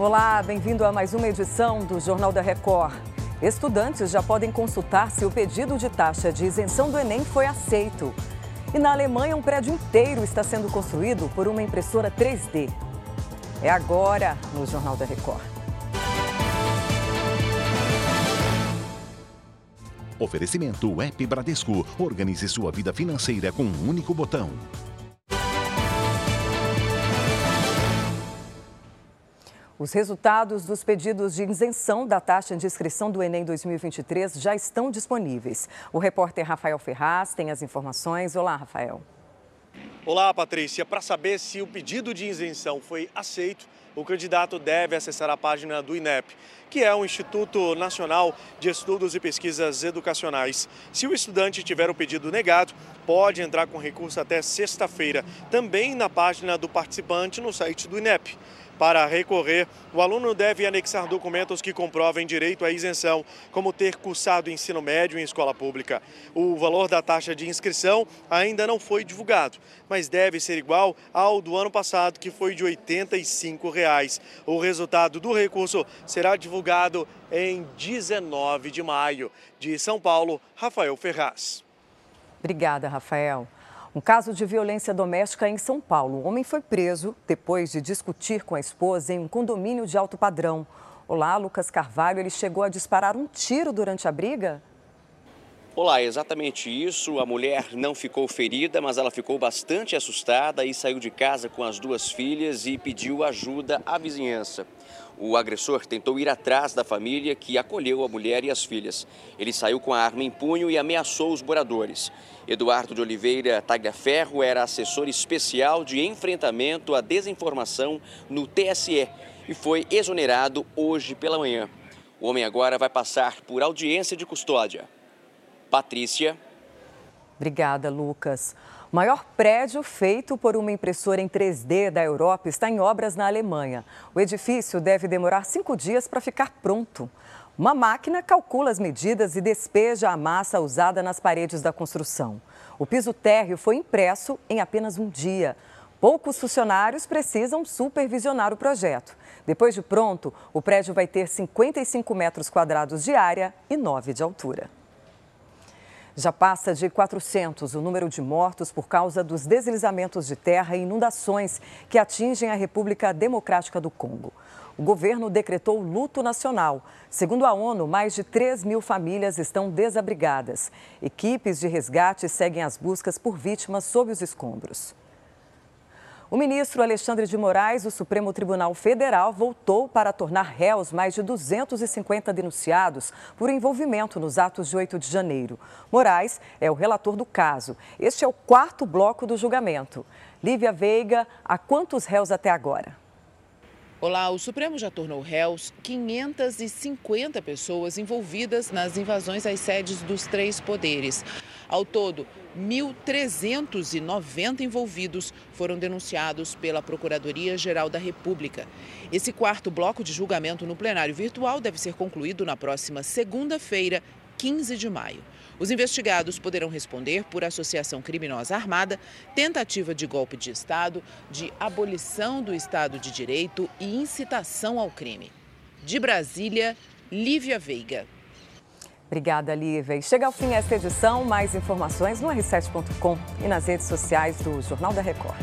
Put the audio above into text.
Olá, bem-vindo a mais uma edição do Jornal da Record. Estudantes já podem consultar se o pedido de taxa de isenção do Enem foi aceito. E na Alemanha, um prédio inteiro está sendo construído por uma impressora 3D. É agora no Jornal da Record. Oferecimento App Bradesco. Organize sua vida financeira com um único botão. Os resultados dos pedidos de isenção da taxa de inscrição do Enem 2023 já estão disponíveis. O repórter Rafael Ferraz tem as informações. Olá, Rafael. Olá, Patrícia. Para saber se o pedido de isenção foi aceito, o candidato deve acessar a página do INEP, que é o Instituto Nacional de Estudos e Pesquisas Educacionais. Se o estudante tiver o pedido negado, pode entrar com recurso até sexta-feira, também na página do participante no site do INEP. Para recorrer, o aluno deve anexar documentos que comprovem direito à isenção, como ter cursado ensino médio em escola pública. O valor da taxa de inscrição ainda não foi divulgado, mas deve ser igual ao do ano passado, que foi de 85 reais. O resultado do recurso será divulgado em 19 de maio. De São Paulo, Rafael Ferraz. Obrigada, Rafael. Um caso de violência doméstica em São Paulo. O homem foi preso depois de discutir com a esposa em um condomínio de alto padrão. Olá, Lucas Carvalho. Ele chegou a disparar um tiro durante a briga? Olá, exatamente isso. A mulher não ficou ferida, mas ela ficou bastante assustada e saiu de casa com as duas filhas e pediu ajuda à vizinhança. O agressor tentou ir atrás da família que acolheu a mulher e as filhas. Ele saiu com a arma em punho e ameaçou os moradores. Eduardo de Oliveira Tagliaferro era assessor especial de enfrentamento à desinformação no TSE e foi exonerado hoje pela manhã. O homem agora vai passar por audiência de custódia. Patrícia. Obrigada, Lucas. O maior prédio feito por uma impressora em 3D da Europa está em obras na Alemanha. O edifício deve demorar cinco dias para ficar pronto. Uma máquina calcula as medidas e despeja a massa usada nas paredes da construção. O piso térreo foi impresso em apenas um dia. Poucos funcionários precisam supervisionar o projeto. Depois de pronto, o prédio vai ter 55 metros quadrados de área e 9 de altura. Já passa de 400 o número de mortos por causa dos deslizamentos de terra e inundações que atingem a República Democrática do Congo. O governo decretou luto nacional. Segundo a ONU, mais de 3 mil famílias estão desabrigadas. Equipes de resgate seguem as buscas por vítimas sob os escombros. O ministro Alexandre de Moraes do Supremo Tribunal Federal voltou para tornar réus mais de 250 denunciados por envolvimento nos atos de 8 de janeiro. Moraes é o relator do caso. Este é o quarto bloco do julgamento. Lívia Veiga, a quantos réus até agora? Olá, o Supremo já tornou réus 550 pessoas envolvidas nas invasões às sedes dos três poderes. Ao todo, 1.390 envolvidos foram denunciados pela Procuradoria-Geral da República. Esse quarto bloco de julgamento no plenário virtual deve ser concluído na próxima segunda-feira, 15 de maio. Os investigados poderão responder por associação criminosa armada, tentativa de golpe de Estado, de abolição do Estado de Direito e incitação ao crime. De Brasília, Lívia Veiga. Obrigada, Lívia. E chega ao fim esta edição. Mais informações no r7.com e nas redes sociais do Jornal da Record.